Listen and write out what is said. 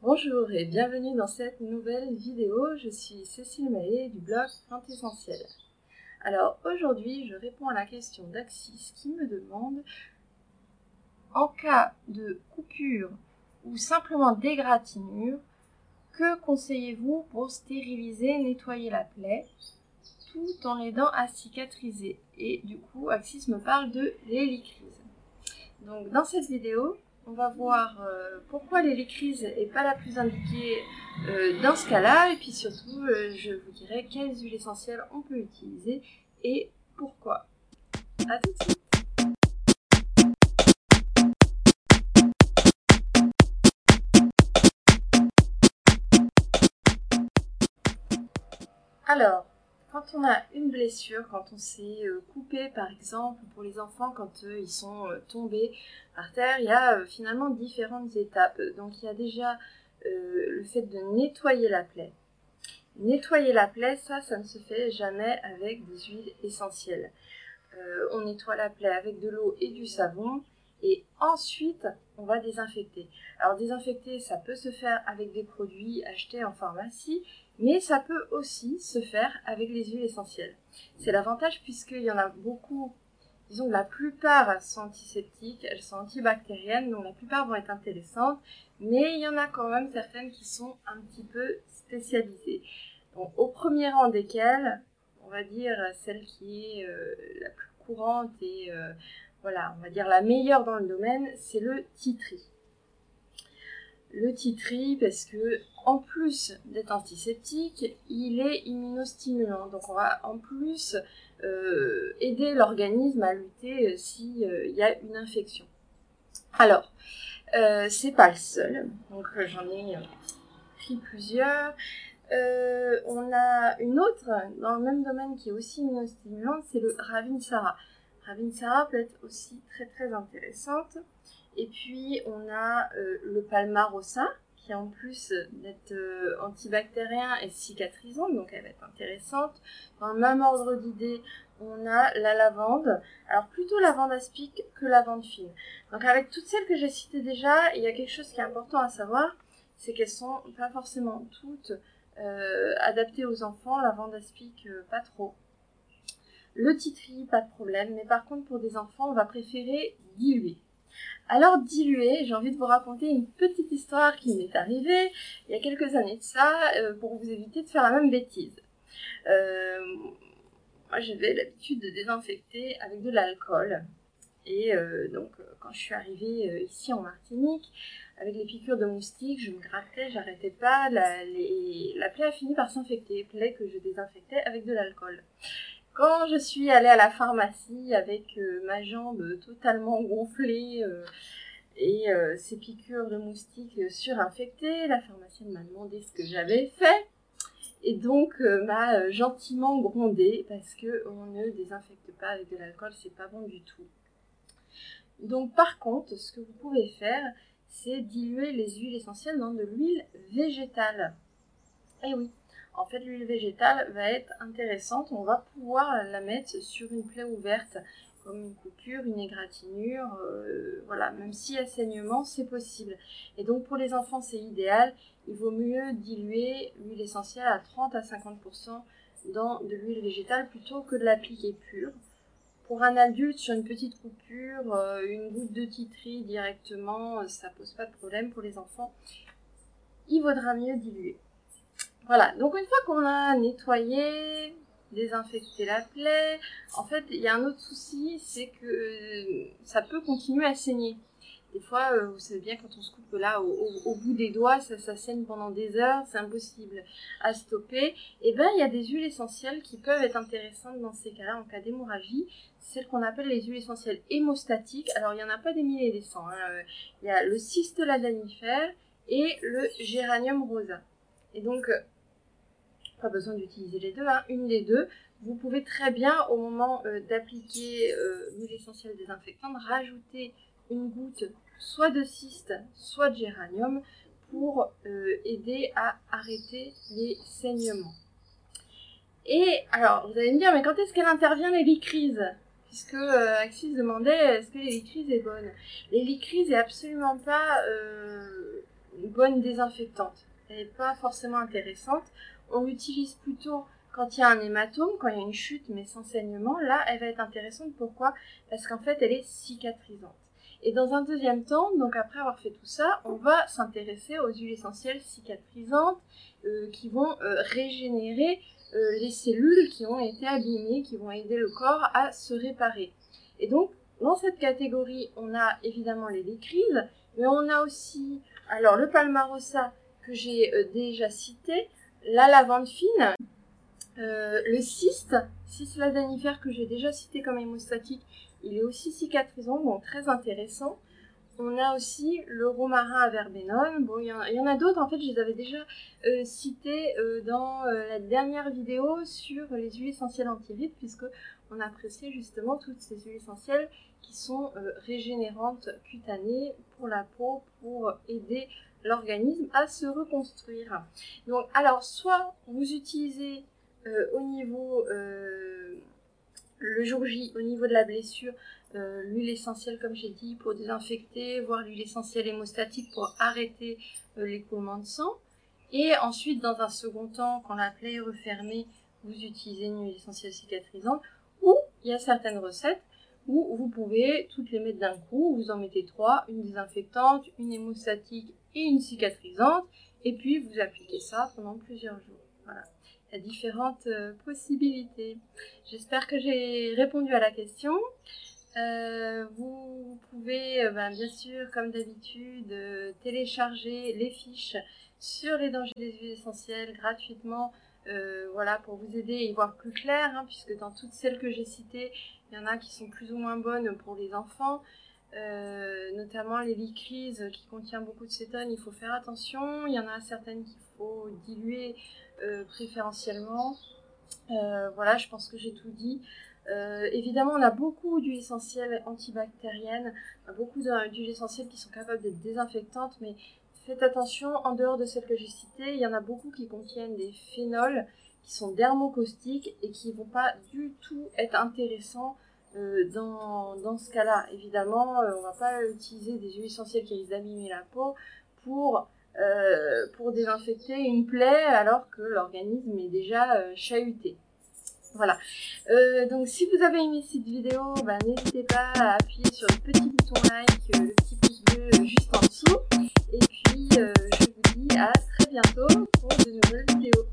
Bonjour et bienvenue dans cette nouvelle vidéo. Je suis Cécile Maillet du blog Plante Essentielle. Alors aujourd'hui, je réponds à la question d'Axis qui me demande en cas de coupure ou simplement d'égratignure, que conseillez-vous pour stériliser, nettoyer la plaie tout en l'aidant à cicatriser? Et du coup, Axis me parle de l'hélicryse. Donc dans cette vidéo, on va voir euh, pourquoi l'hélicryse n'est pas la plus indiquée euh, dans ce cas-là, et puis surtout, euh, je vous dirai quelles huiles essentielles on peut utiliser et pourquoi. A tout de suite Alors, quand on a une blessure, quand on s'est euh, coupé par exemple, pour les enfants, quand euh, ils sont euh, tombés par terre, il y a finalement différentes étapes. Donc il y a déjà le fait de nettoyer la plaie. Nettoyer la plaie, ça, ça ne se fait jamais avec des huiles essentielles. on nettoie la plaie avec de l'eau et du savon et ensuite on va désinfecter. Alors désinfecter, ça peut se faire avec des produits achetés en pharmacie mais ça peut aussi se faire avec les huiles essentielles. C'est l'avantage puisqu'il y en a beaucoup, disons la plupart sont antiseptiques, elles sont antibactériennes, donc la plupart vont être intéressantes, mais il y en a quand même certaines qui sont un petit peu spécialisées. Au premier rang desquelles, on va dire celle qui est euh, la plus courante et euh, voilà, on va dire la meilleure dans le domaine, c'est le titri le titri parce que en plus d'être antiseptique, il est immunostimulant. Donc on va en plus euh, aider l'organisme à lutter euh, s'il euh, y a une infection. Alors, c'est pas le seul. Donc j'en ai pris plusieurs. on a une autre dans le même domaine qui est aussi immunostimulante, c'est le Ravinsara. Ravinsara peut être aussi très très intéressante. Et puis, on a euh, le palmarosa, qui en plus d'être euh, antibactérien est cicatrisant, donc elle va être intéressante. Dans le même ordre d'idées, on a la lavande. Alors plutôt lavande aspic que lavande fine. Donc avec toutes celles que j'ai citées déjà, il y a quelque chose qui est important à savoir, c'est qu'elles sont pas forcément toutes euh, adaptées aux enfants. Lavande aspic, pas trop. Le titri, pas de problème. Mais par contre, pour des enfants, on va préférer diluer. Alors dilué, j'ai envie de vous raconter une petite histoire qui m'est arrivée il y a quelques années de ça, euh, pour vous éviter de faire la même bêtise. Euh, moi j'avais l'habitude de désinfecter avec de l'alcool. Et euh, donc quand je suis arrivée ici en Martinique, avec les piqûres de moustiques, je me grattais, j'arrêtais pas, la, la plaie a fini par s'infecter, plaie que je désinfectais avec de l'alcool. Quand je suis allée à la pharmacie avec euh, ma jambe totalement gonflée euh, et euh, ces piqûres de moustiques surinfectées, la pharmacienne m'a demandé ce que j'avais fait et donc m'a gentiment grondé parce que on ne désinfecte pas avec de l'alcool, c'est pas bon du tout. Donc par contre, ce que vous pouvez faire, c'est diluer les huiles essentielles dans de l'huile végétale. Eh oui, en fait l'huile végétale va être intéressante. On va pouvoir la mettre sur une plaie ouverte comme une coupure, une égratignure, euh, voilà, même y a saignement, c'est possible. Et donc pour les enfants, c'est idéal. Il vaut mieux diluer l'huile essentielle à 30 à 50% dans de l'huile végétale plutôt que de l'appliquer pure. Pour un adulte, sur une petite coupure, euh, une goutte de titri directement, ça pose pas de problème. Pour les enfants, il vaudra mieux diluer. Voilà, donc une fois qu'on a nettoyé, désinfecté la plaie, en fait, il y a un autre souci, c'est que euh, ça peut continuer à saigner. Des fois, euh, vous savez bien, quand on se coupe là au, bout des doigts, ça, saigne pendant des heures, c'est impossible à stopper. Et eh bien, il y a des huiles essentielles qui peuvent être intéressantes dans ces cas-là, en cas d'hémorragie. Celles qu'on appelle les huiles essentielles hémostatiques. Alors, il n'y en a pas des milliers et des. Hein. Il y a le cistola et le géranium rosa. Et donc, pas besoin d'utiliser les deux, hein. une des deux. Vous pouvez très bien, au moment euh, d'appliquer euh, l'huile essentielle désinfectante, rajouter une goutte soit de cyste, soit de géranium pour euh, aider à arrêter les saignements. Et alors, vous allez me dire, mais quand est-ce qu'elle intervient l'hélicryse Puisque Axis demandait, est-ce que l'hélicryse est bonne? L'hélicryse est absolument pas une bonne désinfectante. Elle n'est pas forcément intéressante. On l'utilise plutôt quand il y a un hématome, quand il y a une chute mais sans saignement. Là, elle va être intéressante. Pourquoi? Parce qu'en fait, elle est cicatrisante. Et dans un deuxième temps, donc après avoir fait tout ça, on va s'intéresser aux huiles essentielles cicatrisantes euh, qui vont euh, régénérer euh, les cellules qui ont été abîmées, qui vont aider le corps à se réparer. Et donc, dans cette catégorie, on a évidemment les licrises, mais on a aussi, alors le palmarosa que j'ai déjà cité, la lavande fine, le cyste, cyste ladanifère que j'ai déjà cité comme hémostatique, il est aussi cicatrisant, donc très intéressant. On a aussi le romarin à verbenone. Bon, il y, en a d'autres, en fait, je les avais déjà euh, cités euh, dans euh, la dernière vidéo sur les huiles essentielles antirides, puisque on appréciait justement toutes ces huiles essentielles qui sont régénérantes cutanées pour la peau, pour aider l'organisme à se reconstruire. Donc, alors, soit vous utilisez au niveau le jour J, au niveau de la blessure, euh, l'huile essentielle, comme j'ai dit, pour désinfecter, voire l'huile essentielle hémostatique pour arrêter euh, l'écoulement de sang. Et ensuite, dans un second temps, quand la plaie est refermée, vous utilisez une huile essentielle cicatrisante. Ou il y a certaines recettes où vous pouvez toutes les mettre d'un coup. Vous en mettez trois, une désinfectante, une hémostatique et une cicatrisante. Et puis vous appliquez ça pendant plusieurs jours. Voilà y a différentes euh, possibilités. J'espère que j'ai répondu à la question. Euh, vous pouvez euh, ben, bien sûr, comme d'habitude, télécharger les fiches sur les dangers des huiles essentielles gratuitement. voilà, pour vous aider à y voir plus clair, hein, puisque dans toutes celles que j'ai citées, il y en a qui sont plus ou moins bonnes pour les enfants. Notamment les qui contiennent beaucoup de cétone, il faut faire attention. Il y en a certaines qu'il faut diluer euh, préférentiellement. Euh, voilà, je pense que j'ai tout dit. Euh, évidemment, on a beaucoup d'huiles essentielles antibactériennes, beaucoup d'huiles essentielles qui sont capables d'être désinfectantes, mais faites attention, en dehors de celles que j'ai citées, il y en a beaucoup qui contiennent des phénols qui sont dermocaustiques et qui ne vont pas du tout être intéressants dans, dans, ce cas-là. Évidemment, on ne va pas utiliser des huiles essentielles qui risquent d'abîmer la peau pour euh, pour désinfecter une plaie alors que l'organisme est déjà euh, chahuté. Voilà. Euh, donc si vous avez aimé cette vidéo, bah, n'hésitez pas à appuyer sur le petit bouton like, le petit pouce bleu juste en dessous. Et puis je vous dis à très bientôt pour de nouvelles vidéos.